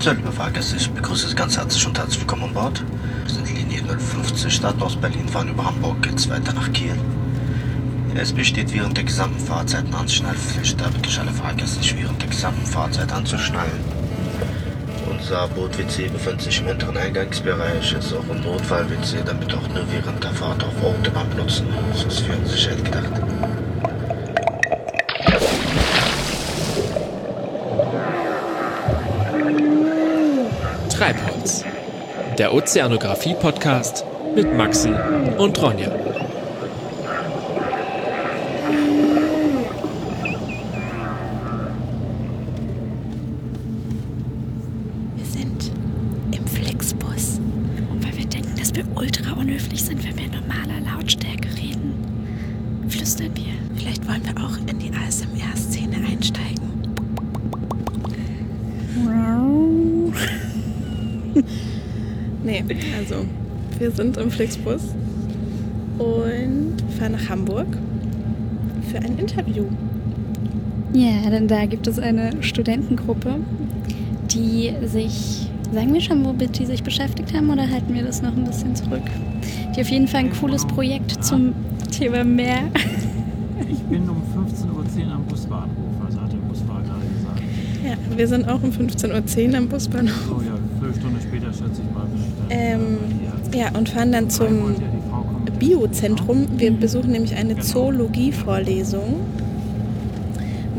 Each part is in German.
So, liebe Fahrgäste, ich begrüße Sie ganz herzlich und herzlich willkommen an Bord. Wir sind Linie 050 Start aus Berlin, fahren über Hamburg, geht's weiter nach Kiel. Es besteht während der gesamten Fahrzeit eine Anschnallpflicht, da bitte ich alle Fahrgäste sich während der gesamten Fahrzeit anzuschnallen. Unser Boot-WC befindet sich im hinteren Eingangsbereich, ist auch ein Notfall-WC, damit auch nur während der Fahrt auf Autobahn benutzen. Das ist für Sicherheit gedacht. Treibholz, der Ozeanographie-Podcast mit Maxi und Ronja. Flixbus und fahren nach Hamburg für ein Interview. Ja, denn da gibt es eine Studentengruppe, die sich, sagen wir schon, womit die sich beschäftigt haben oder halten wir das noch ein bisschen zurück? Die auf jeden Fall ein cooles Projekt zum Thema Meer. Ich bin um 15.10 Uhr am Busbahnhof, also hat der Busfahrer gerade gesagt. Ja, wir sind auch um 15.10 Uhr am Busbahnhof. So, ja, fünf Stunden später schätze ich mal. bis dann, Ähm, äh, ja, und fahren dann zum ja. Biozentrum. Wir besuchen nämlich eine Zoologie-Vorlesung,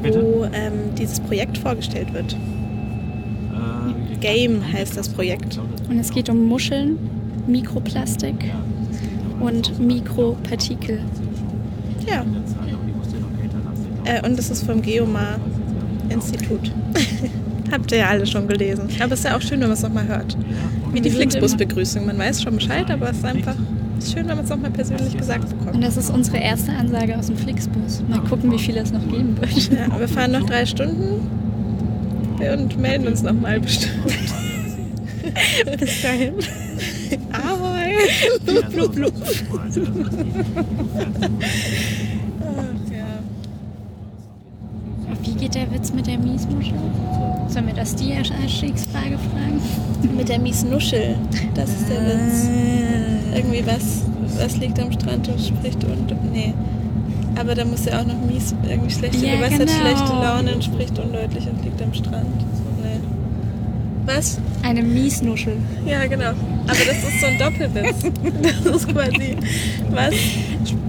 Bitte? wo ähm, dieses Projekt vorgestellt wird. Äh, Game heißt das Projekt. Und es geht um Muscheln, Mikroplastik Ja, und Ja, Mikropartikel. Noch älter lassen. äh, und das ist vom Geomar-Institut. Habt ihr ja alle schon gelesen. Aber es ist ja auch schön, wenn man es nochmal hört. Wie die Flixbus-Begrüßung. Man weiß schon Bescheid, aber es ist einfach schön, wenn man es nochmal persönlich gesagt Und bekommt. das ist unsere erste Ansage aus dem Flixbus. Mal gucken, wie viele es noch geben wird. Ja, wir fahren noch drei Stunden und melden uns nochmal bestimmt. Bis dahin. Ahoi! Blub, Blub, blub. Wie geht der Witz mit der Miesmuschel? Sollen wir das die Einstiegsfrage fragen? Mit der Miesnuschel. Das ist der Witz. Irgendwie was, was liegt am Strand und spricht und. Nee. Aber da muss ja auch noch mies, irgendwie schlechte, Ja, was hat genau. schlechte Laune und spricht undeutlich und liegt am Strand. Nee. Was? Eine Miesnuschel. Ja, genau. Aber das ist so ein Doppelwitz. Das ist quasi, was,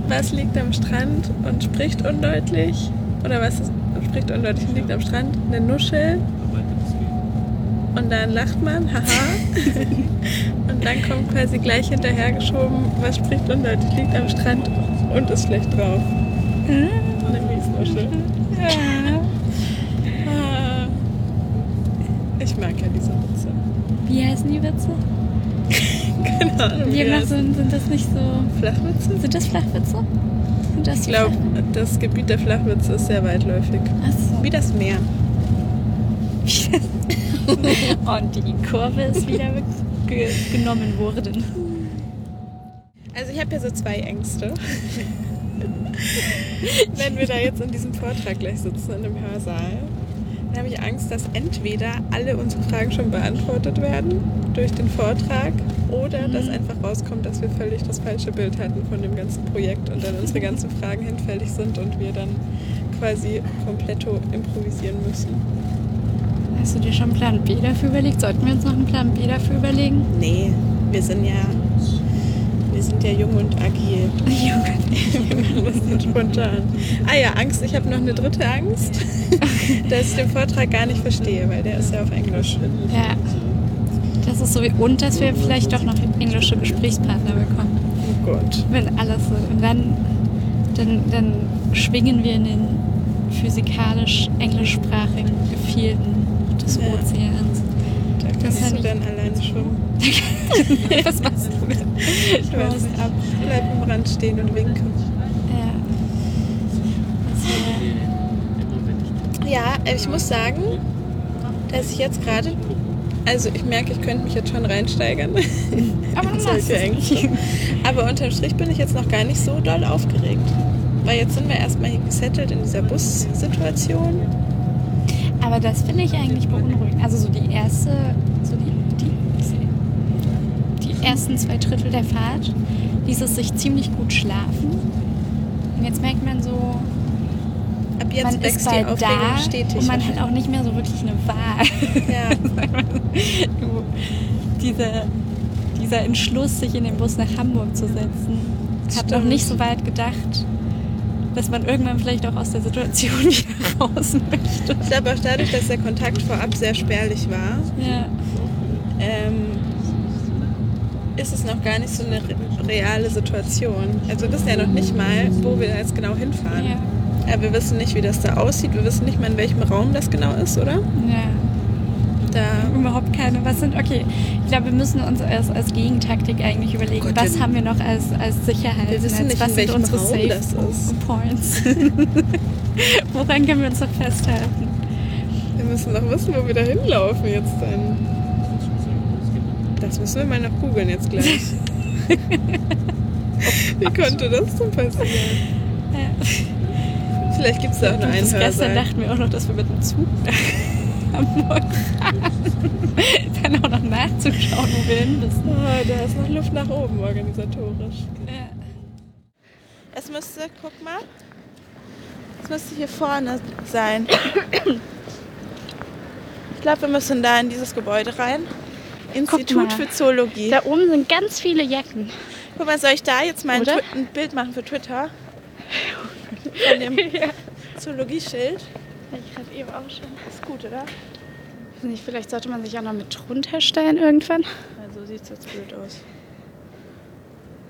was liegt am Strand und spricht undeutlich? Oder was ist, spricht undeutlich und liegt am Strand? Eine Nuschel. Und dann lacht man, haha. und dann kommt quasi gleich hinterhergeschoben, was spricht undeutlich, liegt am Strand und ist schlecht drauf. Eine Miesnuschel. Ah. Ich mag ja diese Witze. Wie heißen die Witze? Keine Ahnung. wie heißen. sind, sind das nicht so. Flachwitze? Sind das Flachwitze? Sind das Ich glaube, das Gebiet der Flachwitze ist sehr weitläufig. Achso. Wie das Meer. Und die Kurve ist wieder ge genommen worden. Also ich habe ja so zwei Ängste. Wenn wir da jetzt in diesem Vortrag gleich sitzen, in dem Hörsaal, dann habe ich Angst, dass entweder alle unsere Fragen schon beantwortet werden durch den Vortrag oder dass einfach rauskommt, dass wir völlig das falsche Bild hatten von dem ganzen Projekt und dann unsere ganzen Fragen hinfällig sind und wir dann quasi kompletto improvisieren müssen. Hast du dir schon einen Plan B dafür überlegt? Sollten wir uns noch einen Plan B dafür überlegen? Nee, wir sind ja, wir sind ja jung und agil. Wir machen das nicht spontan. Ah ja, Angst. Ich habe noch eine dritte Angst, dass ich den Vortrag gar nicht verstehe, weil der ist ja auf Englisch. Ja. Das ist so wie, und dass wir vielleicht doch noch englische Gesprächspartner bekommen. Oh Gott. Wenn alles so. Und dann, dann, dann schwingen wir in den physikalisch englischsprachigen Gefilden des Ja. Ozeans. Da Das kannst hab du ich- dann alleine schwimmen. Was machst du? Ich weiß nicht. Bleib am Rand stehen und winken. Ja. Das Ja, ich muss sagen, dass ich jetzt gerade, also ich merke, ich könnte mich jetzt schon reinsteigern. Aber Solche es Ängste. nicht. Aber unterm Strich bin ich jetzt noch gar nicht so doll aufgeregt. Weil jetzt sind wir erstmal hier gesettelt in dieser Bussituation. Aber das finde ich eigentlich beunruhigend. Also so die erste, so die, die, die ersten zwei Drittel der Fahrt ließ es sich ziemlich gut schlafen. Und jetzt merkt man so, Ab jetzt man wächst ist bald die da stetig. Und man hat auch nicht mehr so wirklich eine Wahl. Ja. du, dieser, dieser Entschluss, sich in den Bus nach Hamburg zu setzen, hat noch nicht so weit gedacht dass man irgendwann vielleicht auch aus der Situation wieder raus möchte. Ich glaube auch dadurch, dass der Kontakt vorab sehr spärlich war, Ja. ähm, ist es noch gar nicht so eine re- reale Situation. Also wir wissen ja noch nicht mal, wo wir jetzt genau hinfahren. Ja. Ja, wir wissen nicht, wie das da aussieht. Wir wissen nicht mal, in welchem Raum das genau ist, oder? ja. Da keine. Was sind, okay, ich glaube, wir müssen uns als, als Gegentaktik eigentlich überlegen, Gott, was haben wir noch als, als Sicherheit? Wir wissen nicht, was in sind unsere Raum Safe das ist. Points? Woran können wir uns noch festhalten? wir müssen doch wissen, wo wir da hinlaufen jetzt dann. Das müssen wir mal noch googeln jetzt gleich. Wie konnte das denn passieren? Vielleicht gibt es da auch eine Bis gestern dachten wir auch noch, dass wir mit dem Zug nach Hamburg fahren. Nachzuschauen, wo wir hin müssen. Oh, da ist noch Luft nach oben organisatorisch. Ja. Es müsste, guck mal, es müsste hier vorne sein. Ich glaube, wir müssen da in dieses Gebäude rein. Institut für Zoologie. Da oben sind ganz viele Jacken. Guck mal, soll ich da jetzt mal ein, ein Bild machen für Twitter? Von dem Zoologieschild. Ich gerade eben auch schon. Ist gut, oder? Nicht, vielleicht sollte man sich auch noch mit drunter stellen irgendwann. Also sieht es jetzt blöd aus.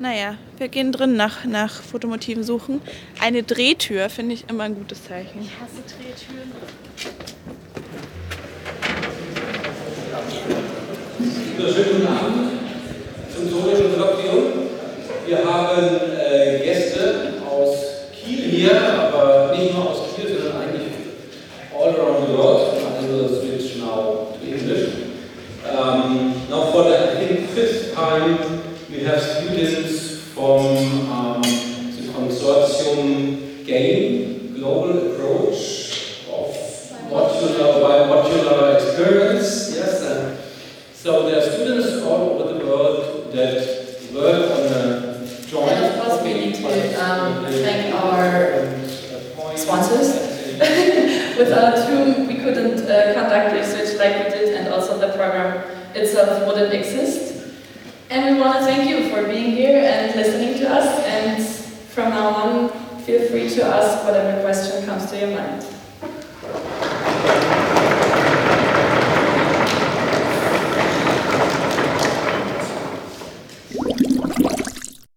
Naja, wir gehen drin nach, nach Fotomotiven suchen. Eine Drehtür finde ich immer ein gutes Zeichen. Ich hasse Drehtüren. Wunderschönen guten Abend zum zoologischen Kolloquium. Wir haben äh, Gäste aus Kiel hier, aber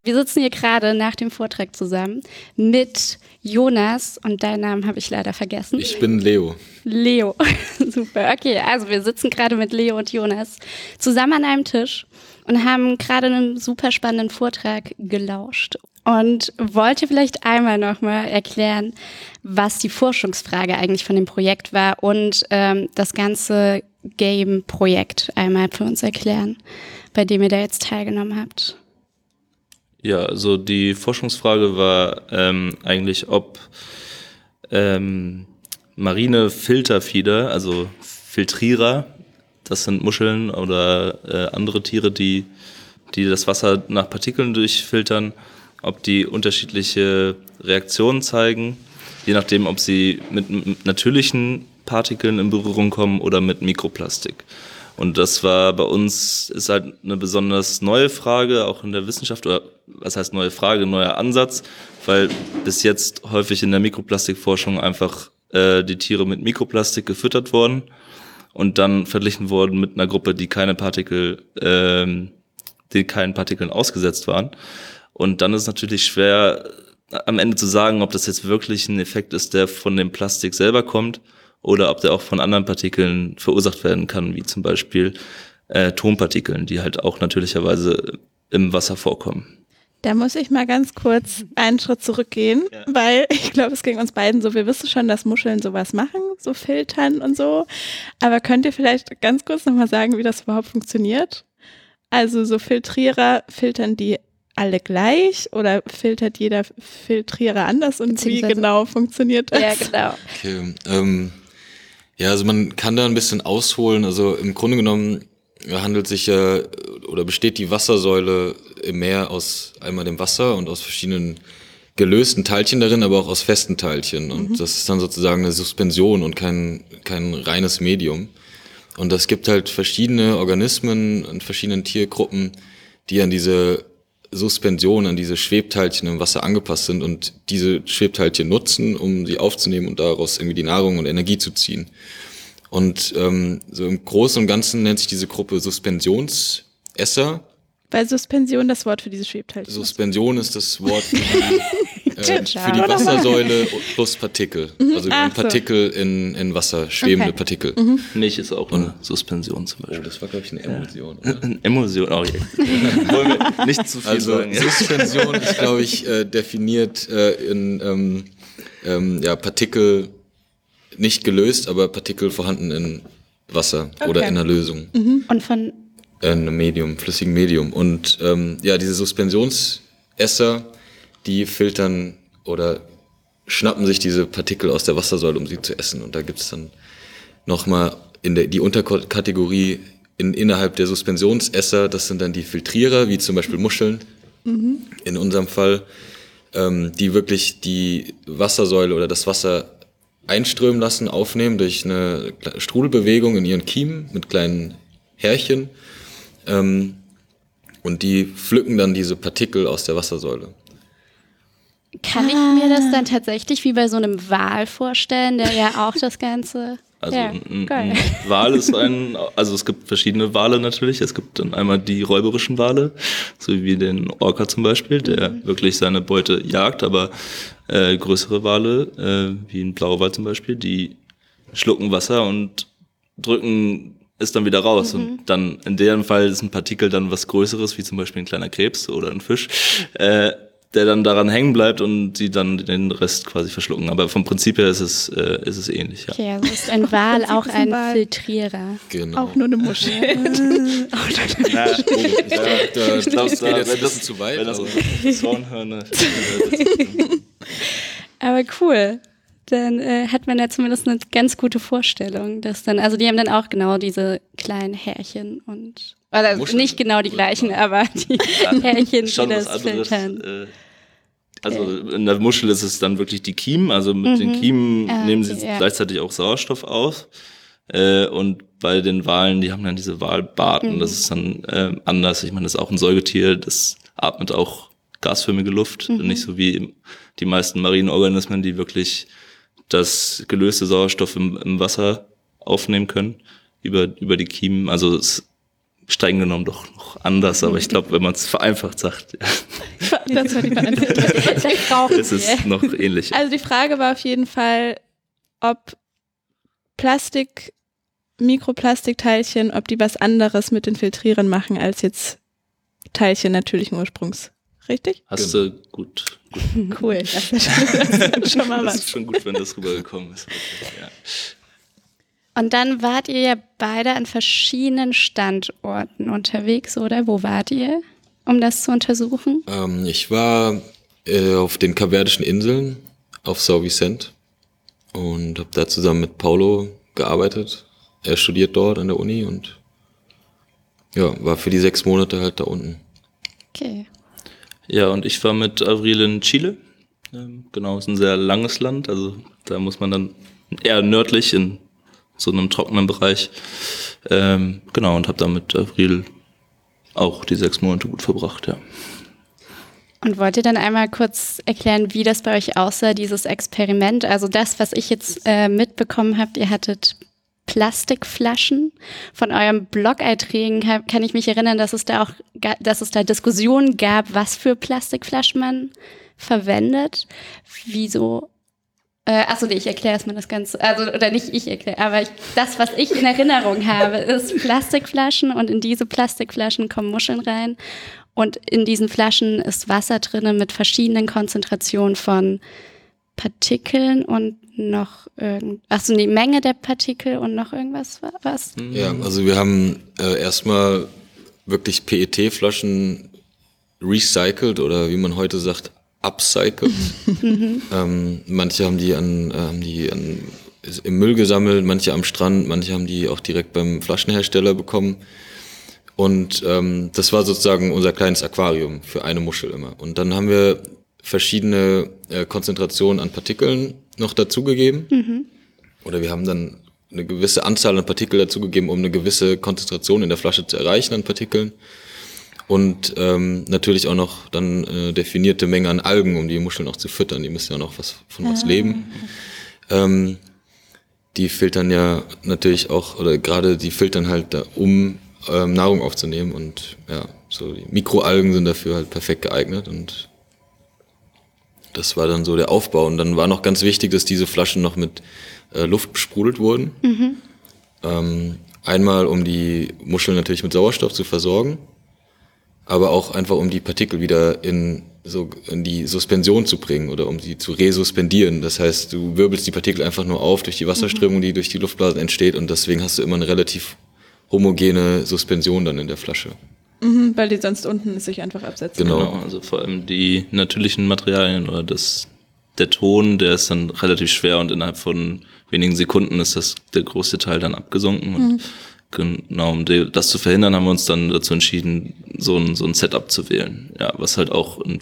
Wir sitzen hier gerade nach dem Vortrag zusammen mit Jonas und deinen Namen habe ich leider vergessen. Ich bin Leo. Leo. Super. Okay, also wir sitzen gerade mit Leo und Jonas zusammen an einem Tisch und haben gerade einen super spannenden Vortrag gelauscht. Und wollt ihr vielleicht einmal nochmal erklären, was die Forschungsfrage eigentlich von dem Projekt war und ähm, das ganze Game-Projekt einmal für uns erklären, bei dem ihr da jetzt teilgenommen habt? Ja, also die Forschungsfrage war ähm, eigentlich, ob ähm, marine Filterfieder, also Filtrierer, das sind Muscheln oder äh, andere Tiere, die, die das Wasser nach Partikeln durchfiltern, ob die unterschiedliche Reaktionen zeigen, je nachdem, ob sie mit m- natürlichen Partikeln in Berührung kommen oder mit Mikroplastik. Und das war bei uns, ist halt eine besonders neue Frage, auch in der Wissenschaft, oder was heißt neue Frage, neuer Ansatz, weil bis jetzt häufig in der Mikroplastikforschung einfach äh, die Tiere mit Mikroplastik gefüttert wurden und dann verglichen wurden mit einer Gruppe, die keine Partikel, ähm, die keinen Partikeln ausgesetzt waren. Und dann ist natürlich schwer, am Ende zu sagen, ob das jetzt wirklich ein Effekt ist, der von dem Plastik selber kommt oder ob der auch von anderen Partikeln verursacht werden kann, wie zum Beispiel äh, Tonpartikeln, die halt auch natürlicherweise im Wasser vorkommen. Da muss ich mal ganz kurz einen Schritt zurückgehen, weil ich glaube, es ging uns beiden so. Wir wissen schon, dass Muscheln sowas machen, so filtern und so. Aber könnt ihr vielleicht ganz kurz nochmal sagen, wie das überhaupt funktioniert? Also so Filtrierer filtern die alle gleich oder filtert jeder Filtrierer anders und wie genau funktioniert das? Ja, genau. Okay, ähm, ja, also man kann da ein bisschen ausholen. Also im Grunde genommen handelt sich ja oder besteht die Wassersäule im Meer aus einmal dem Wasser und aus verschiedenen gelösten Teilchen darin, aber auch aus festen Teilchen. Und das ist dann sozusagen eine Suspension und kein, kein reines Medium. Und es gibt halt verschiedene Organismen und verschiedenen Tiergruppen, die an diese Suspension, an diese Schwebteilchen im Wasser angepasst sind und diese Schwebteilchen nutzen, um sie aufzunehmen und daraus irgendwie die Nahrung und Energie zu ziehen. Und ähm, so im Großen und Ganzen nennt sich diese Gruppe Suspensionsesser. Weil Suspension das Wort für diese Schwebteilchen ist. Suspension ist das Wort für die, äh, für die Wassersäule plus Partikel. Also Ach ein so. Partikel in, in Wasser, schwebende Okay. Partikel. Milch ist auch eine Suspension zum Oh, Beispiel. das war, glaube ich, eine Emulsion. oder? Emotion auch. Ja. Wollen wir nicht zu viel Also sagen. Ja. Suspension ist, glaube ich, äh, definiert äh, in ähm, ähm, ja, Partikel nicht gelöst, aber Partikel vorhanden in Wasser oder Okay. in einer Lösung. Und von äh, einem Medium, flüssigen Medium. Und ähm, ja, diese Suspensionsesser, die filtern oder schnappen sich diese Partikel aus der Wassersäule, um sie zu essen. Und da gibt's dann nochmal in der, die Unterkategorie in, innerhalb der Suspensionsesser, das sind dann die Filtrierer, wie zum Beispiel Muscheln in unserem Fall, ähm, die wirklich die Wassersäule oder das Wasser einströmen lassen, aufnehmen durch eine Strudelbewegung in ihren Kiemen mit kleinen Härchen. Ähm, und die pflücken dann diese Partikel aus der Wassersäule. Kann ich mir das dann tatsächlich wie bei so einem Wal vorstellen, der ja auch das Ganze. Also ja, ein Wal ist ein, also es gibt verschiedene Wale natürlich. Es gibt dann einmal die räuberischen Wale, so wie den Orca zum Beispiel, der Mhm. wirklich seine Beute jagt, aber äh, größere Wale, äh, wie ein Blauwal zum Beispiel, die schlucken Wasser und drücken es dann wieder raus. Mhm. Und dann in deren Fall ist ein Partikel dann was Größeres, wie zum Beispiel ein kleiner Krebs oder ein Fisch. Äh, der dann daran hängen bleibt und sie dann den Rest quasi verschlucken. Aber vom Prinzip her ist es, äh, ist es ähnlich, ja. Okay, also ist ein Wal auch ist ein Wal. Filtrierer. Genau. Auch nur eine Muschel. Na, da, da, ich glaub, das da- geht jetzt wenn ein das- bisschen zu weit. Wenn das aber- Zaunhörner. Aber cool. Dann äh, hat man ja zumindest eine ganz gute Vorstellung, dass dann, also die haben dann auch genau diese kleinen Härchen und oder Muscheln. nicht genau die gleichen, aber die Härchen, die das anderes. filtern. äh, Also in der Muschel ist es dann wirklich die Kiemen. Also mit den Kiemen Ah, nehmen sie ja. gleichzeitig auch Sauerstoff auf. Äh, und bei den Walen, die haben dann diese Walbarten. Das ist dann äh, anders. Ich meine, das ist auch ein Säugetier. Das atmet auch gasförmige Luft. Nicht so wie die meisten marinen Organismen, die wirklich das gelöste Sauerstoff im, im Wasser aufnehmen können über, über die Kiemen. Also es streng genommen doch noch anders, aber ich glaube, wenn man es vereinfacht sagt, ja, Das war die Beantwortung. Ist es wir. noch ähnlich. Also die Frage war auf jeden Fall, ob Plastik, Mikroplastikteilchen, ob die was anderes mit den Filtrieren machen als jetzt Teilchen natürlichen Ursprungs. Richtig? Hast du gut, gut. Cool. Das ist schon, schon mal Das was. ist schon gut, wenn das rübergekommen ist. Ja. Und dann wart ihr ja beide an verschiedenen Standorten unterwegs, oder? Wo wart ihr, um das zu untersuchen? Ähm, ich war äh, auf den Kapverdischen Inseln auf São Vicente und habe da zusammen mit Paulo gearbeitet. Er studiert dort an der Uni und ja, war für die sechs Monate halt da unten. Okay. ja, und ich war mit Avril in Chile. Ähm, Genau, ist ein sehr langes Land, also da muss man dann eher nördlich in so einem trockenen Bereich. Ähm, genau, und habe da mit Avril auch die sechs Monate gut verbracht, ja. Und wollt ihr dann einmal kurz erklären, wie das bei euch aussah, dieses Experiment? Also das, was ich jetzt äh, mitbekommen habe, ihr hattet Plastikflaschen. Von eurem Blog-Einträgen kann ich mich erinnern, dass es da auch, dass es da Diskussionen gab, was für Plastikflaschen man verwendet. Wieso? Äh, achso, nee, ich erkläre erstmal das Ganze. Also, oder nicht ich erkläre, aber ich, das, was ich in Erinnerung habe, ist Plastikflaschen und in diese Plastikflaschen kommen Muscheln rein. Und in diesen Flaschen ist Wasser drinne mit verschiedenen Konzentrationen von Partikeln und noch irgend, achso, die Menge der Partikel und noch irgendwas wa- was? Ja, also wir haben äh, erstmal wirklich PET-Flaschen recycelt oder wie man heute sagt, upcycled. ähm, manche haben die an, äh, haben die an, im Müll gesammelt, manche am Strand, manche haben die auch direkt beim Flaschenhersteller bekommen. Und ähm, das war sozusagen unser kleines Aquarium für eine Muschel immer. Und dann haben wir verschiedene äh, Konzentrationen an Partikeln noch dazugegeben. Mhm. Oder wir haben dann eine gewisse Anzahl an Partikel dazugegeben, um eine gewisse Konzentration in der Flasche zu erreichen an Partikeln. Und ähm, natürlich auch noch dann äh, definierte Menge an Algen, um die Muscheln auch zu füttern. Die müssen ja noch was von was leben. Ähm, die filtern ja natürlich auch, oder gerade die filtern halt da, um ähm, Nahrung aufzunehmen. Und ja, so die Mikroalgen sind dafür halt perfekt geeignet. Und das war dann so der Aufbau. Und dann war noch ganz wichtig, dass diese Flaschen noch mit äh, Luft besprudelt wurden. Ähm, einmal, um die Muscheln natürlich mit Sauerstoff zu versorgen, aber auch einfach, um die Partikel wieder in, so, in die Suspension zu bringen oder um sie zu resuspendieren. Das heißt, du wirbelst die Partikel einfach nur auf durch die Wasserströmung, die durch die Luftblasen entsteht und deswegen hast du immer eine relativ homogene Suspension dann in der Flasche. Mhm, weil die sonst unten sich einfach absetzen. Genau. Genau, also vor allem die natürlichen Materialien oder das, der Ton, der ist dann relativ schwer und innerhalb von wenigen Sekunden ist das der große Teil dann abgesunken. Und genau, um das zu verhindern, haben wir uns dann dazu entschieden, so ein, so ein Setup zu wählen. Ja, was halt auch ein,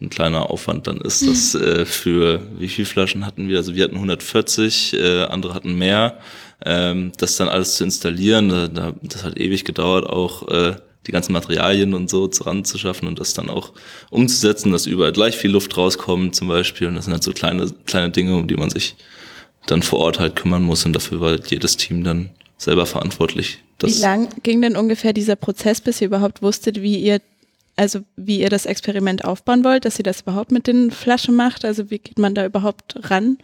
ein kleiner Aufwand dann ist, das äh, für wie viele Flaschen hatten wir? Also wir hatten 140, äh, andere hatten mehr. Ähm, das dann alles zu installieren, da, da, das hat ewig gedauert, auch äh, die ganzen Materialien und so ranzuschaffen und das dann auch umzusetzen, dass überall gleich viel Luft rauskommt zum Beispiel. Und das sind halt so kleine, kleine Dinge, um die man sich dann vor Ort halt kümmern muss und dafür war halt jedes Team dann selber verantwortlich. Wie Das, lang ging denn ungefähr dieser Prozess, bis ihr überhaupt wusstet, wie ihr, also wie ihr das Experiment aufbauen wollt, dass ihr das überhaupt mit den Flaschen macht? Also wie geht man da überhaupt ran?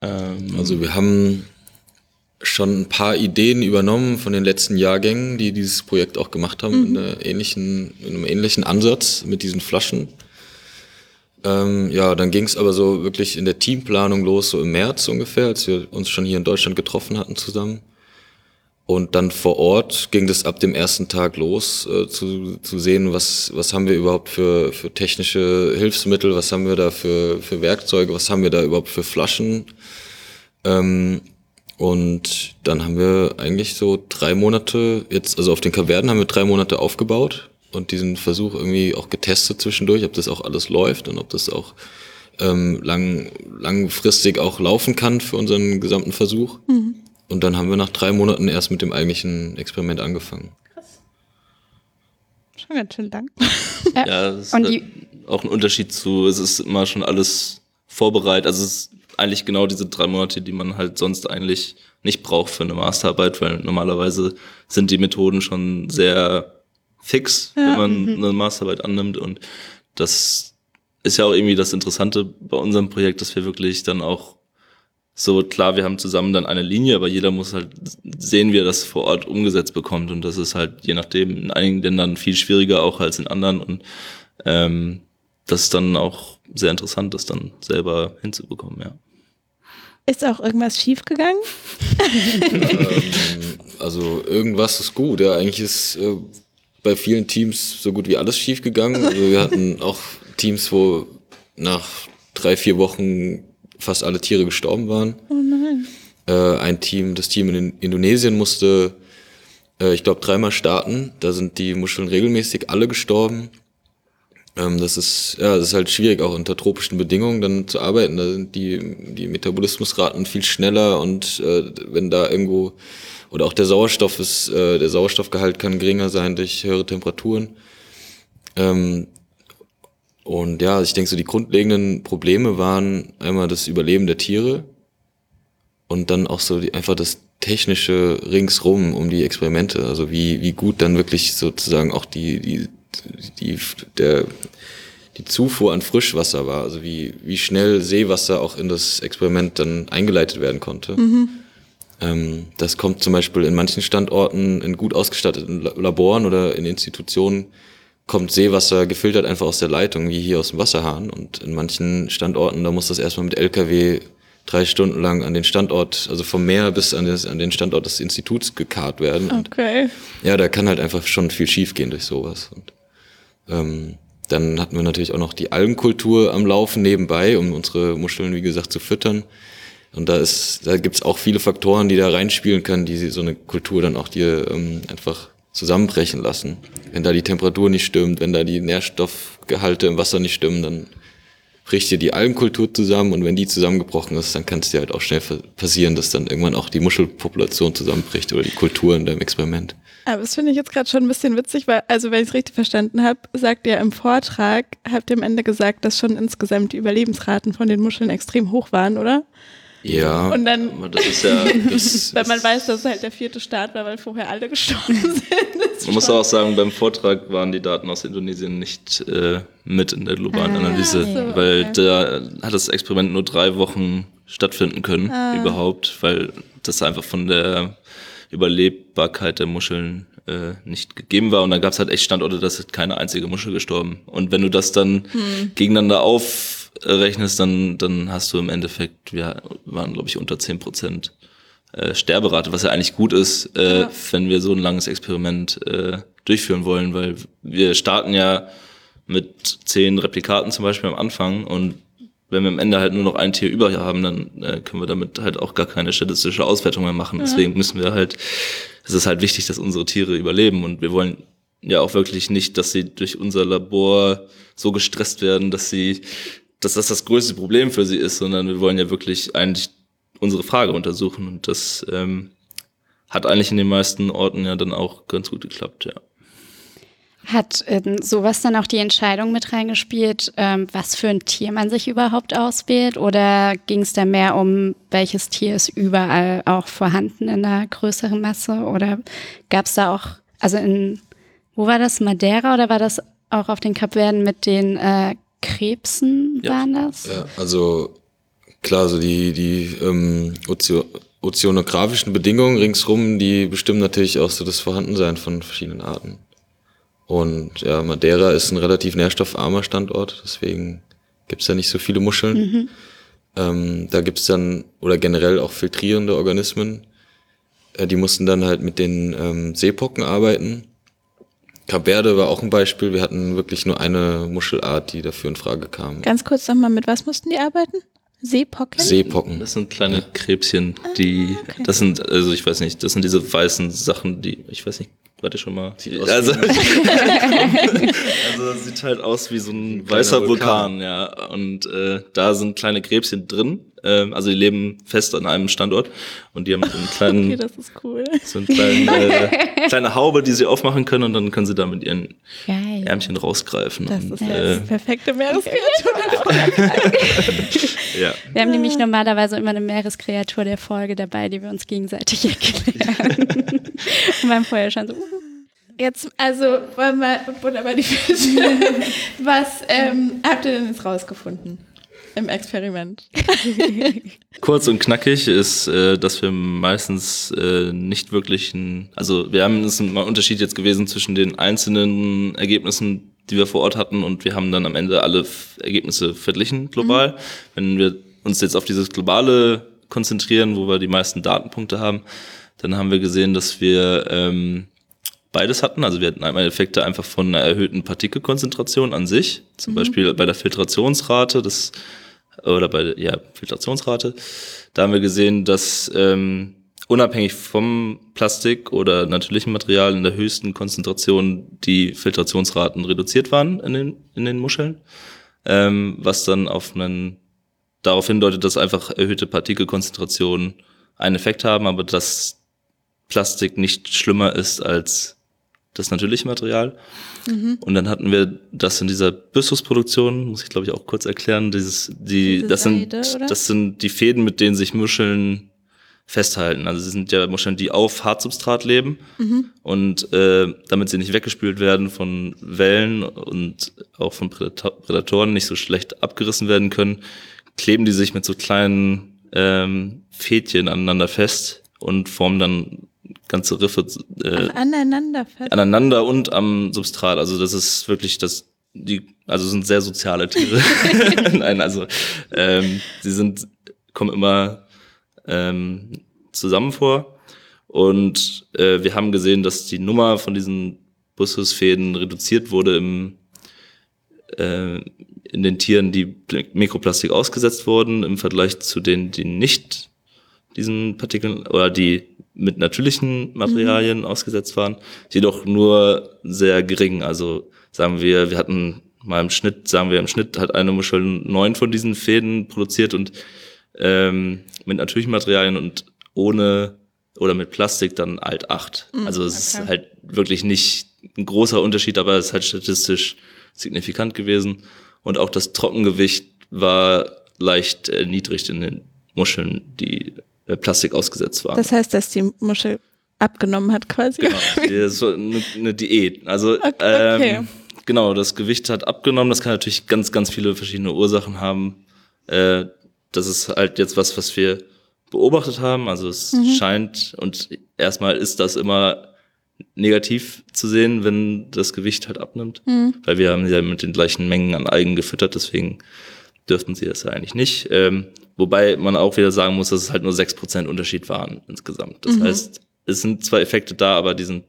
ähm, Also wir haben schon ein paar Ideen übernommen von den letzten Jahrgängen, die dieses Projekt auch gemacht haben, in, einer ähnlichen, in einem ähnlichen Ansatz mit diesen Flaschen. Ähm, ja, dann ging es aber so wirklich in der Teamplanung los, so im März ungefähr, als wir uns schon hier in Deutschland getroffen hatten zusammen. Und dann vor Ort ging das ab dem ersten Tag los, äh, zu, zu sehen, was, was haben wir überhaupt für, für technische Hilfsmittel, was haben wir da für, für Werkzeuge, was haben wir da überhaupt für Flaschen. Ähm, und dann haben wir eigentlich so drei Monate, jetzt, also auf den Kaverden haben wir drei Monate aufgebaut und diesen Versuch irgendwie auch getestet zwischendurch, ob das auch alles läuft und ob das auch ähm, lang, langfristig auch laufen kann für unseren gesamten Versuch. Und dann haben wir nach drei Monaten erst mit dem eigentlichen Experiment angefangen. Schon ganz schön lang. ja, das ist Und halt die, auch ein Unterschied zu, es ist immer schon alles vorbereitet. Also es ist eigentlich genau diese drei Monate, die man halt sonst eigentlich nicht braucht für eine Masterarbeit, weil normalerweise sind die Methoden schon sehr fix, wenn man eine Masterarbeit annimmt. Und das ist ja auch irgendwie das Interessante bei unserem Projekt, dass wir wirklich dann auch so, klar, wir haben zusammen dann eine Linie, aber jeder muss halt sehen, wie er das vor Ort umgesetzt bekommt. Und das ist halt je nachdem in einigen Ländern viel schwieriger auch als in anderen. Und ähm, das ist dann auch sehr interessant, das dann selber hinzubekommen, ja. Ist auch irgendwas schiefgegangen? Also irgendwas ist gut. Ja, eigentlich ist äh, bei vielen Teams so gut wie alles schief gegangen. Also wir hatten auch Teams, wo nach drei, vier Wochen fast alle Tiere gestorben waren. Oh nein. Äh, ein Team, das Team in Indonesien musste, äh, ich glaube, dreimal starten. Da sind die Muscheln regelmäßig alle gestorben. Ähm, das ist, ja, das ist halt schwierig, auch unter tropischen Bedingungen dann zu arbeiten. Da sind die, die Metabolismusraten viel schneller und äh, wenn da irgendwo oder auch der Sauerstoff ist, äh, der Sauerstoffgehalt kann geringer sein durch höhere Temperaturen. Ähm, und ja, ich denke so, die grundlegenden Probleme waren einmal das Überleben der Tiere und dann auch so die, einfach das technische ringsrum um die Experimente. Also wie, wie gut dann wirklich sozusagen auch die, die, die, der, die Zufuhr an Frischwasser war. Also wie, wie schnell Seewasser auch in das Experiment dann eingeleitet werden konnte. Ähm, das kommt zum Beispiel in manchen Standorten in gut ausgestatteten La- Laboren oder in Institutionen kommt Seewasser gefiltert einfach aus der Leitung, wie hier aus dem Wasserhahn. Und in manchen Standorten, da muss das erstmal mit LKW drei Stunden lang an den Standort, also vom Meer bis an, das, an den Standort des Instituts gekarrt werden. Und Okay. ja, da kann halt einfach schon viel schiefgehen durch sowas. Und, ähm, dann hatten wir natürlich auch noch die Algenkultur am Laufen nebenbei, um unsere Muscheln, wie gesagt, zu füttern. Und da ist, da gibt's auch viele Faktoren, die da reinspielen können, die so eine Kultur dann auch dir ähm, einfach zusammenbrechen lassen. Wenn da die Temperatur nicht stimmt, wenn da die Nährstoffgehalte im Wasser nicht stimmen, dann bricht dir die Algenkultur zusammen und wenn die zusammengebrochen ist, dann kann es dir halt auch schnell passieren, dass dann irgendwann auch die Muschelpopulation zusammenbricht oder die Kultur in deinem Experiment. Aber das finde ich jetzt gerade schon ein bisschen witzig, weil, also wenn ich es richtig verstanden habe, sagt ihr im Vortrag, habt ihr am Ende gesagt, dass schon insgesamt die Überlebensraten von den Muscheln extrem hoch waren, oder? Ja. Und dann, das ist ja, das, weil man weiß, dass es halt der vierte Start war, weil vorher alle gestorben sind. man muss auch sagen, beim Vortrag waren die Daten aus Indonesien nicht äh, mit in der globalen Ah, Analyse, so, weil okay. da hat das Experiment nur drei Wochen stattfinden können Ah. überhaupt, weil das einfach von der Überlebbarkeit der Muscheln äh, nicht gegeben war. Und dann gab es halt echt Standorte, da ist keine einzige Muschel gestorben. Und wenn du das dann gegeneinander aufrechnest, dann, dann hast du im Endeffekt, wir waren, glaube ich, unter 10 Prozent äh, Sterberate, was ja eigentlich gut ist, äh, Ja. wenn wir so ein langes Experiment äh, durchführen wollen, weil wir starten ja mit zehn Replikaten zum Beispiel am Anfang und wenn wir am Ende halt nur noch ein Tier über haben, dann äh, können wir damit halt auch gar keine statistische Auswertung mehr machen. Deswegen müssen wir halt, es ist halt wichtig, dass unsere Tiere überleben und wir wollen ja auch wirklich nicht, dass sie durch unser Labor so gestresst werden, dass sie, dass das das größte Problem für sie ist, sondern wir wollen ja wirklich eigentlich unsere Frage untersuchen und das ähm, hat eigentlich in den meisten Orten ja dann auch ganz gut geklappt, ja. Hat ähm, sowas dann auch die Entscheidung mit reingespielt, ähm, was für ein Tier man sich überhaupt auswählt? Oder ging es da mehr um, welches Tier ist überall auch vorhanden in einer größeren Masse? Oder gab es da auch, also in, wo war das, Madeira oder war das auch auf den Kapverden mit den äh, Krebsen, Ja. waren das? Ja, also klar, so die, die ähm, Ozio ozeanografischen Bedingungen ringsrum, die bestimmen natürlich auch so das Vorhandensein von verschiedenen Arten. Und ja, Madeira ist ein relativ nährstoffarmer Standort, deswegen gibt's da nicht so viele Muscheln. Ähm, da gibt's dann, oder generell auch filtrierende Organismen, äh, die mussten dann halt mit den ähm, Seepocken arbeiten. Kap Verde war auch ein Beispiel, wir hatten wirklich nur eine Muschelart, die dafür in Frage kam. Ganz kurz nochmal, mit was mussten die arbeiten? Seepocken? Seepocken. Das sind kleine Krebschen, die, okay. das sind, also ich weiß nicht, das sind diese weißen Sachen, die, ich weiß nicht, warte schon mal. Sieht also, also sieht halt aus wie so ein weißer Vulkan, Vulkan. ja. Und äh, da sind kleine Krebschen drin. Ähm, also die leben fest an einem Standort und die haben so einen kleinen, Okay, das ist cool. so einen kleinen äh, kleine Haube, die sie aufmachen können und dann können sie da mit ihren Geil. Ärmchen rausgreifen. Das und, ist äh, das perfekte Meereskreatur. ja. Wir haben nämlich normalerweise immer eine Meereskreatur der Folge dabei, die wir uns gegenseitig erklären. Und haben vorher schon so, uh, Jetzt, also, wollen wir bei die Fische. Was ähm, habt ihr denn jetzt rausgefunden im Experiment? Kurz und knackig ist, äh, dass wir meistens äh, nicht wirklich ein, also wir haben, es mal ein Unterschied jetzt gewesen zwischen den einzelnen Ergebnissen, die wir vor Ort hatten und wir haben dann am Ende alle Ergebnisse verglichen global. Wenn wir uns jetzt auf dieses globale konzentrieren, wo wir die meisten Datenpunkte haben, dann haben wir gesehen, dass wir ähm, beides hatten. Also wir hatten einmal Effekte einfach von einer erhöhten Partikelkonzentration an sich, zum Beispiel bei der Filtrationsrate, das oder bei ja, Filtrationsrate. Da haben wir gesehen, dass ähm, unabhängig vom Plastik oder natürlichem Material in der höchsten Konzentration die Filtrationsraten reduziert waren in den, in den Muscheln, ähm, was dann auf einen darauf hindeutet, dass einfach erhöhte Partikelkonzentrationen einen Effekt haben, aber dass Plastik nicht schlimmer ist als das natürliche Material. Und dann hatten wir das in dieser Byssus-Produktion, muss ich glaube ich auch kurz erklären, dieses, die, Diese das sind, Seide, oder? das sind die Fäden, mit denen sich Muscheln festhalten. Also sie sind ja Muscheln, die auf Hartsubstrat leben und äh, damit sie nicht weggespült werden von Wellen und auch von Prädator Prädatoren nicht so schlecht abgerissen werden können, kleben die sich mit so kleinen ähm, Fädchen aneinander fest und formen dann ganze Riffe äh, Ach, aneinander fest. aneinander und am Substrat. Also das ist wirklich das, die, also sind sehr soziale Tiere. Nein, also ähm, sie sind, kommen immer ähm, zusammen vor. Und äh, wir haben gesehen, dass die Nummer von diesen Bussusfäden reduziert wurde im, äh, in den Tieren, die Pl- Mikroplastik ausgesetzt wurden, im Vergleich zu denen, die nicht diesen Partikeln oder die mit natürlichen Materialien ausgesetzt waren, jedoch nur sehr gering. Also sagen wir, wir hatten mal im Schnitt, sagen wir im Schnitt hat eine Muschel neun von diesen Fäden produziert und ähm, mit natürlichen Materialien und ohne oder mit Plastik dann halt acht. Mhm, also es okay. ist halt wirklich nicht ein großer Unterschied, aber es ist halt statistisch signifikant gewesen. Und auch das Trockengewicht war leicht äh, niedrig in den Muscheln, die Plastik ausgesetzt waren. Das heißt, dass die Muschel abgenommen hat quasi. Genau, das war eine, eine Diät. Also Okay. ähm, genau, das Gewicht hat abgenommen. Das kann natürlich ganz, ganz viele verschiedene Ursachen haben. Äh, das ist halt jetzt was, was wir beobachtet haben. Also es Mhm. scheint und erstmal ist das immer negativ zu sehen, wenn das Gewicht halt abnimmt, Mhm. weil wir haben ja mit den gleichen Mengen an Algen gefüttert, deswegen dürften sie das ja eigentlich nicht. Ähm, wobei man auch wieder sagen muss, dass es halt nur 6% Unterschied waren insgesamt. Das Mhm. heißt, es sind zwar Effekte da, aber die sind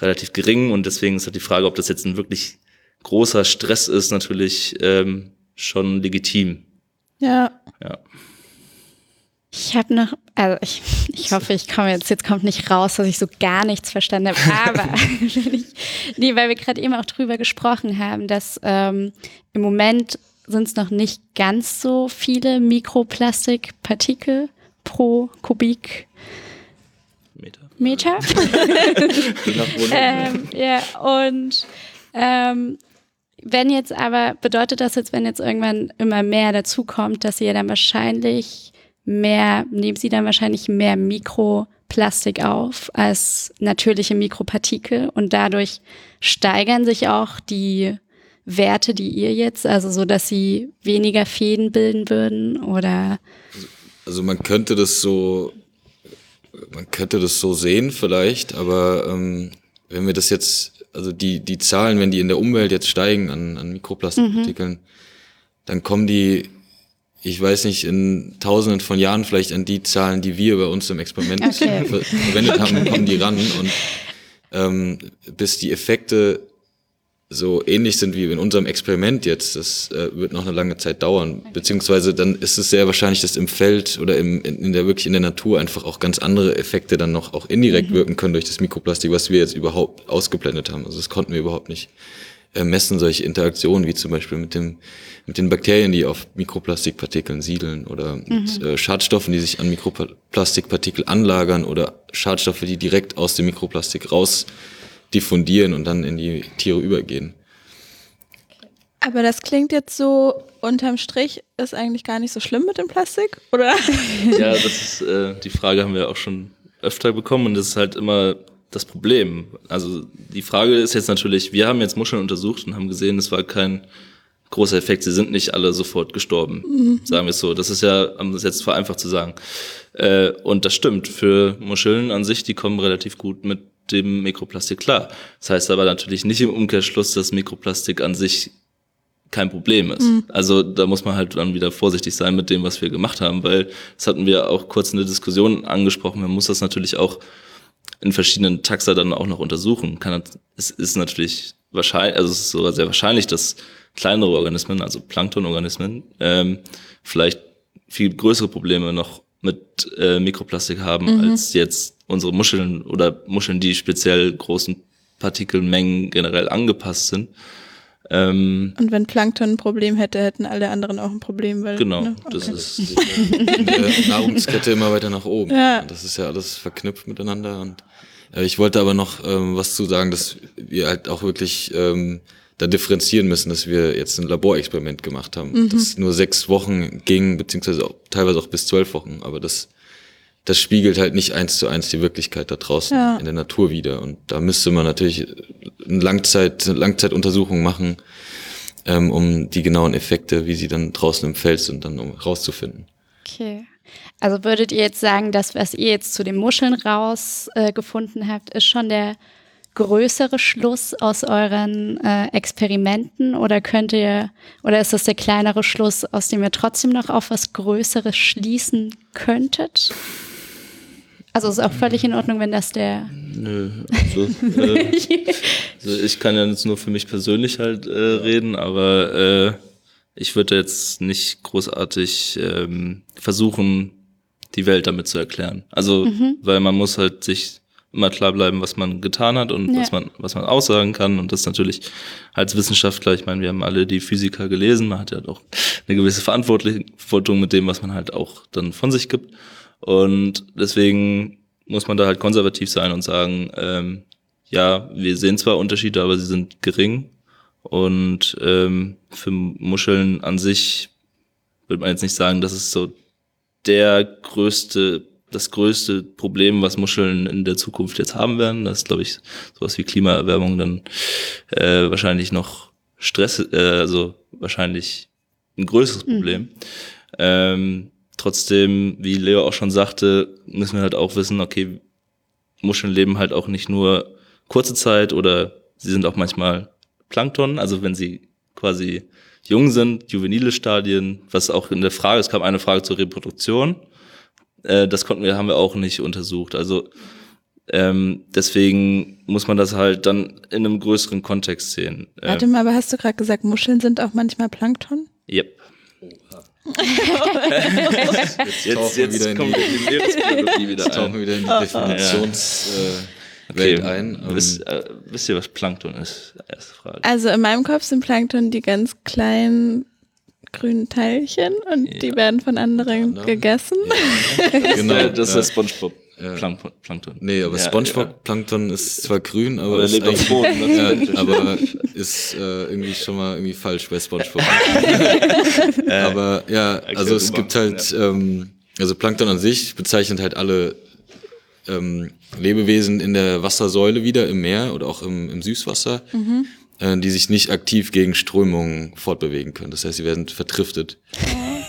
relativ gering und deswegen ist halt die Frage, ob das jetzt ein wirklich großer Stress ist, natürlich ähm, schon legitim. Ja. Ja. Ich habe noch, also ich, ich hoffe, ich komme jetzt, jetzt kommt nicht raus, dass ich so gar nichts verstanden habe. Aber ich, nee, weil wir gerade eben auch drüber gesprochen haben, dass ähm, im Moment sind es noch nicht ganz so viele Mikroplastikpartikel pro Kubikmeter. Meter. ähm, ja, und ähm, wenn jetzt aber, bedeutet das jetzt, wenn jetzt irgendwann immer mehr dazukommt, dass ihr dann wahrscheinlich mehr, nehmen sie dann wahrscheinlich mehr Mikroplastik auf als natürliche Mikropartikel und dadurch steigern sich auch die Werte, die ihr jetzt, also so, dass sie weniger Fäden bilden würden oder? Also man könnte das so, man könnte das so sehen vielleicht, aber ähm, wenn wir das jetzt, also die, die Zahlen, wenn die in der Umwelt jetzt steigen an, an Mikroplastikpartikeln, dann kommen die, ich weiß nicht, in tausenden von Jahren vielleicht an die Zahlen, die wir bei uns im Experiment Okay. ver verwendet haben, kommen die ran und ähm, bis die Effekte so ähnlich sind wie in unserem Experiment jetzt, das äh, wird noch eine lange Zeit dauern. Beziehungsweise dann ist es sehr wahrscheinlich, dass im Feld oder im, in, in der wirklich in der Natur einfach auch ganz andere Effekte dann noch auch indirekt wirken können durch das Mikroplastik, was wir jetzt überhaupt ausgeblendet haben. Also das konnten wir überhaupt nicht äh, messen, solche Interaktionen wie zum Beispiel mit dem mit den Bakterien, die auf Mikroplastikpartikeln siedeln oder mit äh, Schadstoffen, die sich an Mikroplastikpartikel anlagern oder Schadstoffe, die direkt aus dem Mikroplastik raus diffundieren und dann in die Tiere übergehen. Aber das klingt jetzt so, unterm Strich ist eigentlich gar nicht so schlimm mit dem Plastik, oder? Ja, das ist, äh, die Frage haben wir auch schon öfter bekommen und das ist halt immer das Problem. Also die Frage ist jetzt natürlich, wir haben jetzt Muscheln untersucht und haben gesehen, es war kein großer Effekt, sie sind nicht alle sofort gestorben, sagen wir es so. Das ist ja, um das jetzt vereinfacht zu sagen. Äh, und das stimmt, für Muscheln an sich, die kommen relativ gut mit dem Mikroplastik klar. Das heißt aber natürlich nicht im Umkehrschluss, dass Mikroplastik an sich kein Problem ist. Also da muss man halt dann wieder vorsichtig sein mit dem, was wir gemacht haben, weil das hatten wir auch kurz in der Diskussion angesprochen. Man muss das natürlich auch in verschiedenen Taxa dann auch noch untersuchen. Kann, es ist natürlich wahrscheinlich, also es ist sogar sehr wahrscheinlich, dass kleinere Organismen, also Planktonorganismen, ähm, vielleicht viel größere Probleme noch mit äh, Mikroplastik haben als jetzt unsere Muscheln oder Muscheln, die speziell großen Partikelmengen generell angepasst sind. Ähm, Und wenn Plankton ein Problem hätte, hätten alle anderen auch ein Problem, weil. genau, ne? das Okay. ist in der Nahrungskette immer weiter nach oben. Ja. Das ist ja alles verknüpft miteinander. Und äh, ich wollte aber noch ähm, was zu sagen, dass wir halt auch wirklich ähm, da differenzieren müssen, dass wir jetzt ein Laborexperiment gemacht haben, das nur sechs Wochen ging, beziehungsweise auch, teilweise auch bis zwölf Wochen. Aber das das spiegelt halt nicht eins zu eins die Wirklichkeit da draußen Ja. in der Natur wieder. Und da müsste man natürlich eine, Langzeit, eine Langzeituntersuchung machen, ähm, um die genauen Effekte, wie sie dann draußen im Feld sind, dann um rauszufinden. Okay. Also würdet ihr jetzt sagen, das, was ihr jetzt zu den Muscheln rausgefunden äh, habt, ist schon der größere Schluss aus euren äh, Experimenten oder könnt ihr, oder ist das der kleinere Schluss, aus dem ihr trotzdem noch auf was Größeres schließen könntet? Also ist auch völlig in Ordnung, wenn das der. Nö, also, äh, also ich kann ja jetzt nur für mich persönlich halt äh, reden, aber äh, ich würde jetzt nicht großartig ähm, versuchen, die Welt damit zu erklären. Also, Mhm. weil man muss halt sich immer klar bleiben, was man getan hat und Ja. was man, was man aussagen kann. Und das natürlich als Wissenschaftler, ich meine, wir haben alle die Physiker gelesen, man hat ja auch eine gewisse Verantwortung mit dem, was man halt auch dann von sich gibt. Und deswegen muss man da halt konservativ sein und sagen, ähm, ja, wir sehen zwar Unterschiede, aber sie sind gering. Und ähm, für Muscheln an sich würde man jetzt nicht sagen, das ist so der größte, das größte Problem, was Muscheln in der Zukunft jetzt haben werden. Das ist, glaube ich, sowas wie Klimaerwärmung dann äh, wahrscheinlich noch Stress, äh, also wahrscheinlich ein größeres Problem. Ähm, trotzdem, wie Leo auch schon sagte, müssen wir halt auch wissen, okay, Muscheln leben halt auch nicht nur kurze Zeit oder sie sind auch manchmal Plankton, also wenn sie quasi jung sind, juvenile Stadien, was auch in der Frage, es kam eine Frage zur Reproduktion, äh, das konnten wir, haben wir auch nicht untersucht. Also ähm, deswegen muss man das halt dann in einem größeren Kontext sehen. Äh, Warte mal, aber hast du gerade gesagt, Muscheln sind auch manchmal Plankton? Yep. Jetzt, Jetzt, jetzt kommt die Meeresbiologie wieder Jetzt tauchen ein. wir wieder in die Definitionswelt äh, Welt ein. Ähm, Wisst, äh, wisst ihr, was Plankton ist? Erste Frage. Also in meinem Kopf sind Plankton die ganz kleinen grünen Teilchen und die werden von anderen anderem. gegessen. genau, Äh, das ja. ist Spongebob. Ja. Plankton. Plankton. Nee, aber Ja, Spongebob-Plankton ist zwar grün, aber, Aber er ist lebt auf eigentlich- dem Boden, ja, aber ist äh, irgendwie schon mal irgendwie falsch bei Spongebob. aber ja, also es gibt halt, ähm, also Plankton an sich bezeichnet halt alle ähm, Lebewesen in der Wassersäule wieder, im Meer oder auch im, im Süßwasser, äh, die sich nicht aktiv gegen Strömungen fortbewegen können. Das heißt, sie werden vertriftet.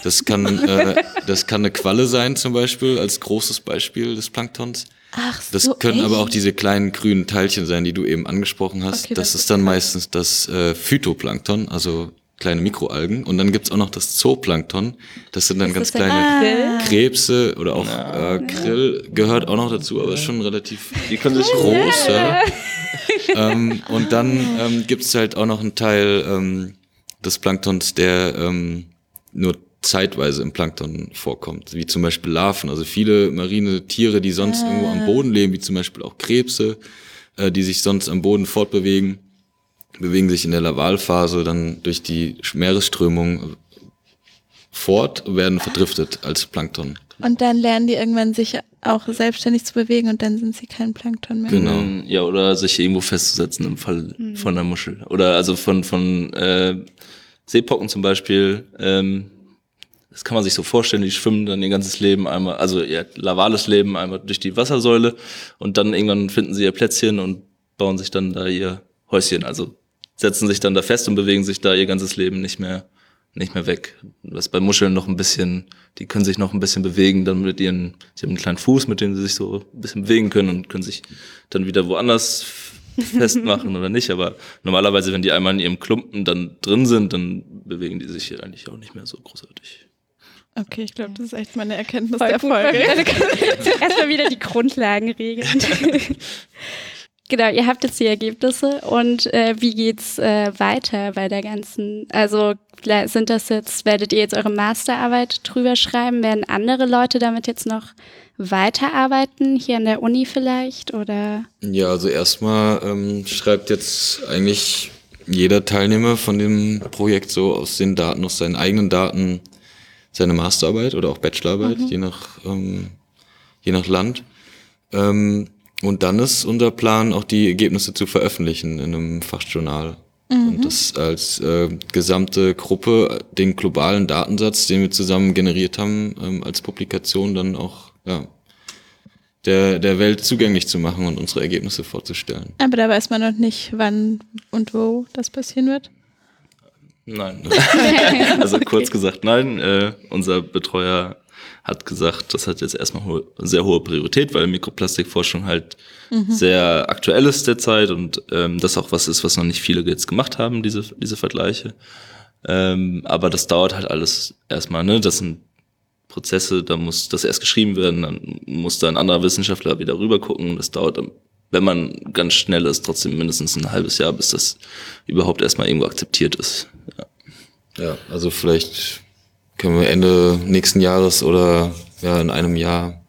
Das kann, äh, das kann eine Qualle sein zum Beispiel, als großes Beispiel des Planktons. Ach Das so, können echt? aber auch diese kleinen grünen Teilchen sein, die du eben angesprochen hast. Okay, das, das ist dann meistens das äh, Phytoplankton, also kleine Mikroalgen. Und dann gibt's auch noch das Zooplankton. Das sind dann ganz das der kleine Krill? Krebse oder auch äh, Krill gehört auch noch dazu, aber ist schon relativ Die können sich groß. Ja. ähm, und dann ähm, gibt's halt auch noch einen Teil ähm, des Planktons, der ähm, nur zeitweise im Plankton vorkommt, wie zum Beispiel Larven. Also viele marine Tiere, die sonst irgendwo am Boden leben, wie zum Beispiel auch Krebse, äh, die sich sonst am Boden fortbewegen, bewegen sich in der Lavalphase dann durch die Meeresströmung fort, werden verdriftet als Plankton. Und dann lernen die irgendwann sich auch selbstständig zu bewegen und dann sind sie kein Plankton mehr. Genau. Mm, Ja, oder sich irgendwo festzusetzen im Fall von der Muschel. Oder also von, von äh, Seepocken zum Beispiel. Ähm, das kann man sich so vorstellen, die schwimmen dann ihr ganzes Leben einmal, also ihr lavales Leben einmal durch die Wassersäule und dann irgendwann finden sie ihr Plätzchen und bauen sich dann da ihr Häuschen. Also setzen sich dann da fest und bewegen sich da ihr ganzes Leben nicht mehr nicht mehr weg. Was bei Muscheln noch ein bisschen, die können sich noch ein bisschen bewegen, dann mit ihren, sie haben einen kleinen Fuß, mit dem sie sich so ein bisschen bewegen können und können sich dann wieder woanders festmachen oder nicht. Aber normalerweise, wenn die einmal in ihrem Klumpen dann drin sind, dann bewegen die sich hier eigentlich auch nicht mehr so großartig. Okay, ich glaube, das ist echt meine Erkenntnis Voll der gut. Folge. Erstmal wieder die Grundlagen regeln. genau, ihr habt jetzt die Ergebnisse und äh, wie geht's äh, weiter bei der ganzen, also sind das jetzt, werdet ihr jetzt eure Masterarbeit drüber schreiben? Werden andere Leute damit jetzt noch weiterarbeiten, hier an der Uni vielleicht oder? Ja, also erstmal ähm, schreibt jetzt eigentlich jeder Teilnehmer von dem Projekt so aus den Daten, aus seinen eigenen Daten seine Masterarbeit oder auch Bachelorarbeit, je nach ähm, je nach Land. Ähm, und dann ist unser Plan, auch die Ergebnisse zu veröffentlichen in einem Fachjournal. Und das als äh, gesamte Gruppe den globalen Datensatz, den wir zusammen generiert haben, ähm, als Publikation dann auch ja, der, der Welt zugänglich zu machen und unsere Ergebnisse vorzustellen. Aber da weiß man noch nicht, wann und wo das passieren wird. Nein. also kurz gesagt, nein. Äh, unser Betreuer hat gesagt, das hat jetzt erstmal ho sehr hohe Priorität, weil Mikroplastikforschung halt sehr aktuell ist derzeit und ähm, das auch was ist, was noch nicht viele jetzt gemacht haben, diese, diese Vergleiche. Ähm, aber das dauert halt alles erstmal, ne? Das sind Prozesse, da muss das erst geschrieben werden, dann muss da ein anderer Wissenschaftler wieder rüber gucken. Das dauert, wenn man ganz schnell ist, trotzdem mindestens ein halbes Jahr, bis das überhaupt erstmal irgendwo akzeptiert ist. Ja. Ja, also vielleicht können wir Ende nächsten Jahres oder ja in einem Jahr,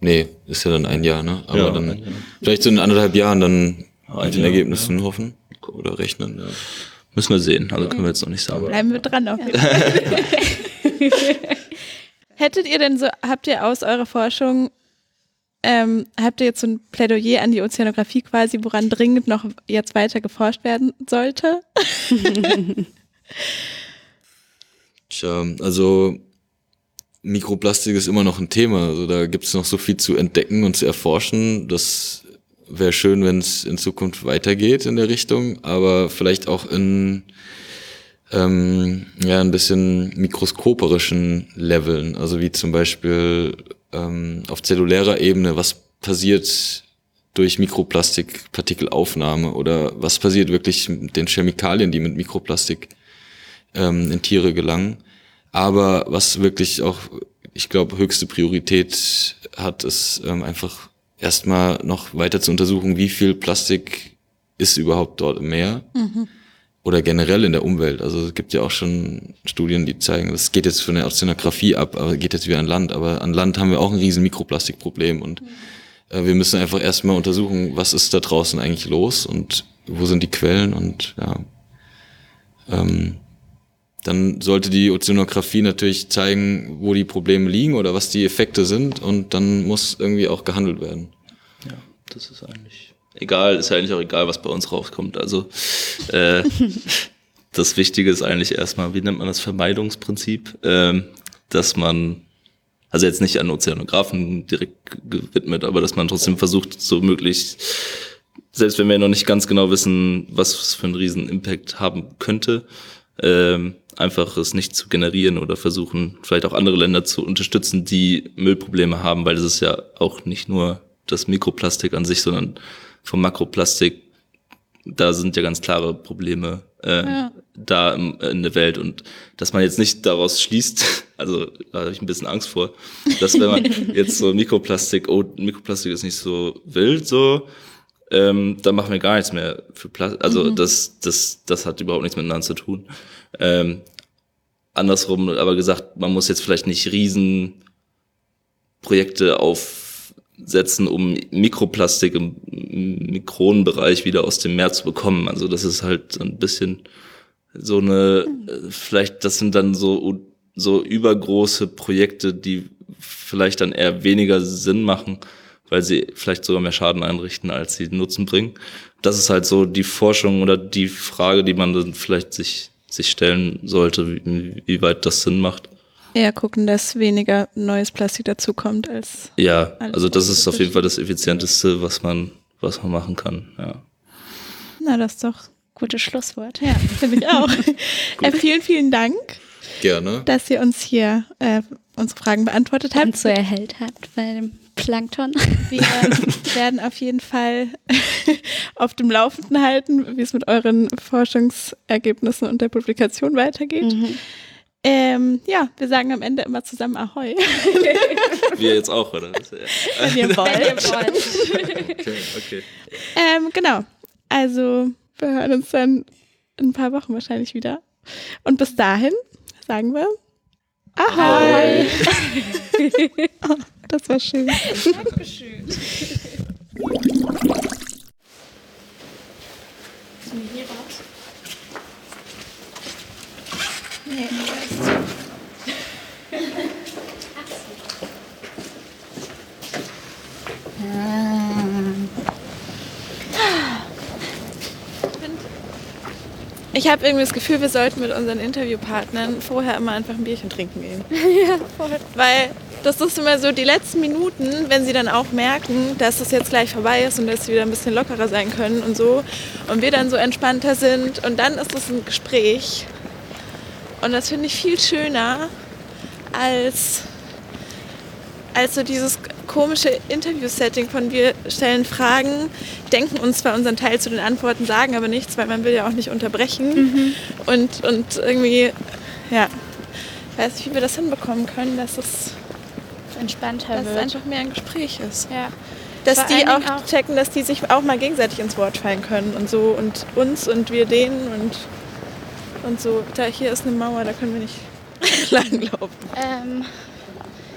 nee, ist ja dann ein Jahr, ne? Aber Ja, dann ein Jahr. vielleicht so in anderthalb Jahren dann Ein mit den Jahr, Ergebnissen hoffen oder rechnen. Ja. Müssen wir sehen, also können wir jetzt noch nicht sagen. Bleiben wir dran auf jeden Fall. Hättet ihr denn so, habt ihr aus eurer Forschung, ähm, habt ihr jetzt so ein Plädoyer an die Ozeanographie quasi, woran dringend noch jetzt weiter geforscht werden sollte? Tja, also Mikroplastik ist immer noch ein Thema. Also da gibt es noch so viel zu entdecken und zu erforschen. Das wäre schön, wenn es in Zukunft weitergeht in der Richtung, aber vielleicht auch in ähm, ja ein bisschen mikroskoperischen Leveln. Also wie zum Beispiel ähm, auf zellulärer Ebene, was passiert durch Mikroplastikpartikelaufnahme oder was passiert wirklich mit den Chemikalien, die mit Mikroplastik ähm, in Tiere gelangen. Aber was wirklich auch, ich glaube, höchste Priorität hat, ist ähm, einfach erstmal noch weiter zu untersuchen, wie viel Plastik ist überhaupt dort im Meer oder generell in der Umwelt. Also es gibt ja auch schon Studien, die zeigen, das geht jetzt von der Ozeanographie ab, aber geht jetzt wieder an Land. Aber an Land haben wir auch ein riesen Mikroplastikproblem und äh, wir müssen einfach erstmal untersuchen, was ist da draußen eigentlich los und wo sind die Quellen und ja. Ähm, dann sollte die Ozeanographie natürlich zeigen, wo die Probleme liegen oder was die Effekte sind und dann muss irgendwie auch gehandelt werden. Ja, das ist eigentlich egal, ist ja eigentlich auch egal, was bei uns rauskommt. Also äh, das Wichtige ist eigentlich erstmal, wie nennt man das Vermeidungsprinzip, ähm, dass man also jetzt nicht an Ozeanographen direkt gewidmet, aber dass man trotzdem versucht, so möglichst, selbst wenn wir noch nicht ganz genau wissen, was für einen riesen Impact haben könnte, ähm, einfach es nicht zu generieren oder versuchen, vielleicht auch andere Länder zu unterstützen, die Müllprobleme haben, weil es ist ja auch nicht nur das Mikroplastik an sich, sondern vom Makroplastik, da sind ja ganz klare Probleme äh, Ja. da im, in der Welt und dass man jetzt nicht daraus schließt, also da habe ich ein bisschen Angst vor, dass wenn man jetzt so Mikroplastik, oh, Mikroplastik ist nicht so wild so, ähm, dann machen wir gar nichts mehr für Plastik. Also Mhm. das, das, das hat überhaupt nichts miteinander zu tun. Ähm, andersrum aber gesagt, man muss jetzt vielleicht nicht riesen Projekte aufsetzen, um Mikroplastik im Mikronenbereich wieder aus dem Meer zu bekommen. Also das ist halt ein bisschen so eine, äh, vielleicht, das sind dann so, so übergroße Projekte, die vielleicht dann eher weniger Sinn machen, weil sie vielleicht sogar mehr Schaden einrichten, als sie Nutzen bringen. Das ist halt so die Forschung oder die Frage, die man dann vielleicht sich, sich stellen sollte, wie, wie weit das Sinn macht. Eher gucken, dass weniger neues Plastik dazukommt als. Ja, Alles also das ist auf jeden Fall das Effizienteste, was man, was man machen kann, ja. Na, das ist doch. Gutes Schlusswort. Ja, finde ich auch. äh, vielen, vielen Dank, Gerne. dass ihr uns hier äh, unsere Fragen beantwortet habt. Und so erhellt habt bei dem Plankton. Wir werden auf jeden Fall auf dem Laufenden halten, wie es mit euren Forschungsergebnissen und der Publikation weitergeht. Ähm, ja, wir sagen am Ende immer zusammen Ahoi, Wir jetzt auch, oder? Das ist ja- wenn ihr wollt. Okay, okay. ähm, genau. Also, wir hören uns dann in ein paar Wochen wahrscheinlich wieder. Und bis dahin sagen wir Ahoi. oh, das war schön. Ich habe irgendwie das Gefühl, wir sollten mit unseren Interviewpartnern vorher immer einfach ein Bierchen trinken gehen. ja, voll. Weil das ist immer so die letzten Minuten, wenn sie dann auch merken, dass es jetzt gleich vorbei ist und dass sie wieder ein bisschen lockerer sein können und so. Und wir dann so entspannter sind. Und dann ist es ein Gespräch. Und das finde ich viel schöner als, als so dieses komische Interview-Setting von wir stellen Fragen, denken uns zwar unseren Teil zu den Antworten, sagen aber nichts, weil man will ja auch nicht unterbrechen. Und, und irgendwie, ja, weiß nicht, wie wir das hinbekommen können, dass es, Entspannter dass es wird. einfach mehr ein Gespräch ist. Ja. Dass Vor die auch, auch- checken, dass die sich auch mal gegenseitig ins Wort fallen können und so und uns und wir denen und, und so. Da hier ist eine Mauer, da können wir nicht langlaufen. Ähm,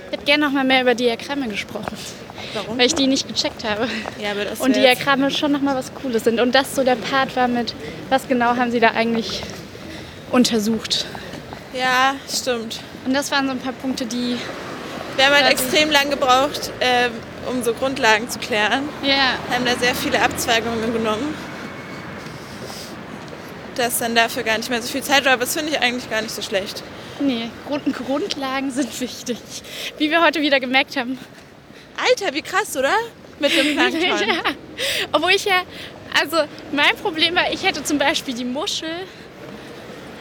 Ich hätte gerne noch mal mehr über Diagramme gesprochen. Warum? Weil ich die nicht gecheckt habe. Ja, aber das Und Diagramme schon noch mal was Cooles sind. Und das so der Part war mit, was genau haben sie da eigentlich untersucht. Ja, stimmt. Und das waren so ein paar Punkte, die, Wir haben halt extrem lang gebraucht, ähm, um so Grundlagen zu klären. ja, Haben da sehr viele Abzweigungen genommen. Dass dann dafür gar nicht mehr so viel Zeit war, aber das finde ich eigentlich gar nicht so schlecht. nee, Grund, Grundlagen sind wichtig. Wie wir heute wieder gemerkt haben. Alter, wie krass, oder? Mit dem Plankton. ja. Obwohl ich ja, also mein Problem war, ich hätte zum Beispiel die Muschel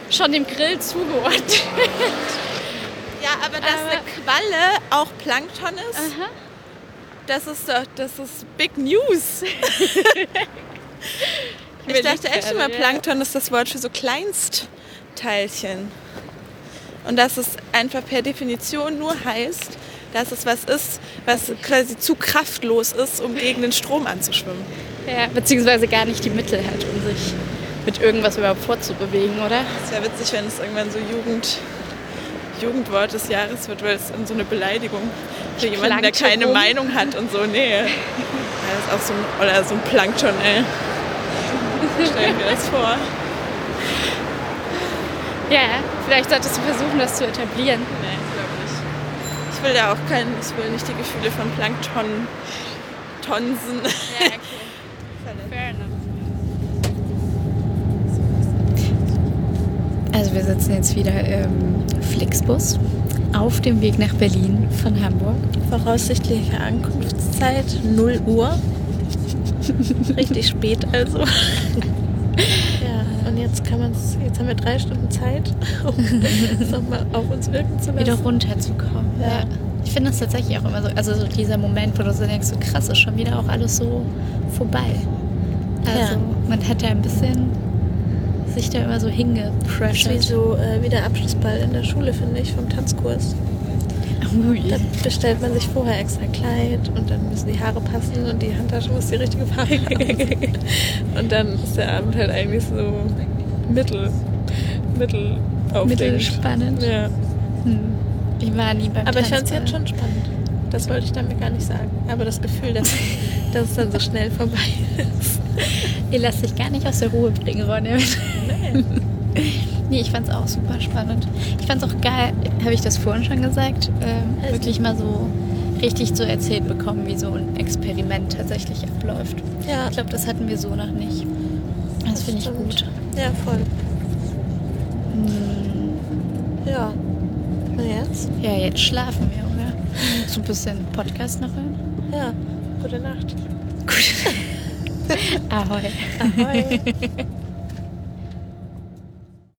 schon dem Grill zugeordnet. Ja, aber dass Aber- eine Qualle auch Plankton ist, Aha. das ist doch, das ist Big News. ich dachte echt immer, ja. Plankton ist das Wort für so Kleinstteilchen. Und dass es einfach per Definition nur heißt, dass es was ist, was quasi zu kraftlos ist, um gegen den Strom anzuschwimmen. Ja, beziehungsweise gar nicht die Mittel hat, um sich mit irgendwas überhaupt fortzubewegen, oder? Es wäre witzig, wenn es irgendwann so Jugend, Jugendwort des Jahres wird, weil es in so eine Beleidigung für jemanden, der keine. Meinung hat und so. Nee. Das ist auch so ein, oder so ein Plankton, ey. Stell dir das vor. Ja, vielleicht solltest du versuchen, das zu etablieren. Nee, glaube nicht. Ich will da auch kein, ich will nicht die Gefühle von Plankton tonsen. Ja, okay. Fair enough. Also wir sitzen jetzt wieder im Flixbus auf dem Weg nach Berlin von Hamburg. Voraussichtliche Ankunftszeit 0 Uhr. Richtig spät also. Ja, und jetzt kann man jetzt haben wir drei Stunden Zeit, um es nochmal auf uns wirken zu lassen. Wieder runterzukommen. Ja. Ja. Ich finde das tatsächlich auch immer so, also so dieser Moment, wo du so denkst, so krass, ist schon wieder auch alles so vorbei. Also Ja. man hat ja ein bisschen sich da immer so Das ist wie hingepressured. so äh, wie der Abschlussball in der Schule, finde ich, vom Tanzkurs. Ui. Da bestellt man sich vorher extra Kleid und dann müssen die Haare passen und die Handtasche muss die richtige Farbe haben. Und dann ist der Abend halt eigentlich so mittel, mittel. Mittelspannend. Ja. Hm. Ich war nie beim Aber ich fand es jetzt schon spannend. Das wollte ich damit gar nicht sagen. Aber das Gefühl, dass, dass es dann so schnell vorbei ist. Ihr lasst sich gar nicht aus der Ruhe bringen, Ronja. Nee, ich fand's auch super spannend. Ich fand's auch geil, habe ich das vorhin schon gesagt, Also- wirklich mal so richtig so erzählt bekommen, wie so ein Experiment tatsächlich abläuft. Ja, Ich glaube, das hatten wir so noch nicht. Das finde ich gut. Ja, voll. Hm, Ja. Und jetzt? Ja, jetzt schlafen wir, oder? So ein bisschen Podcast noch hören. Ja. Gute Nacht. Gut. Ahoi. Ahoi.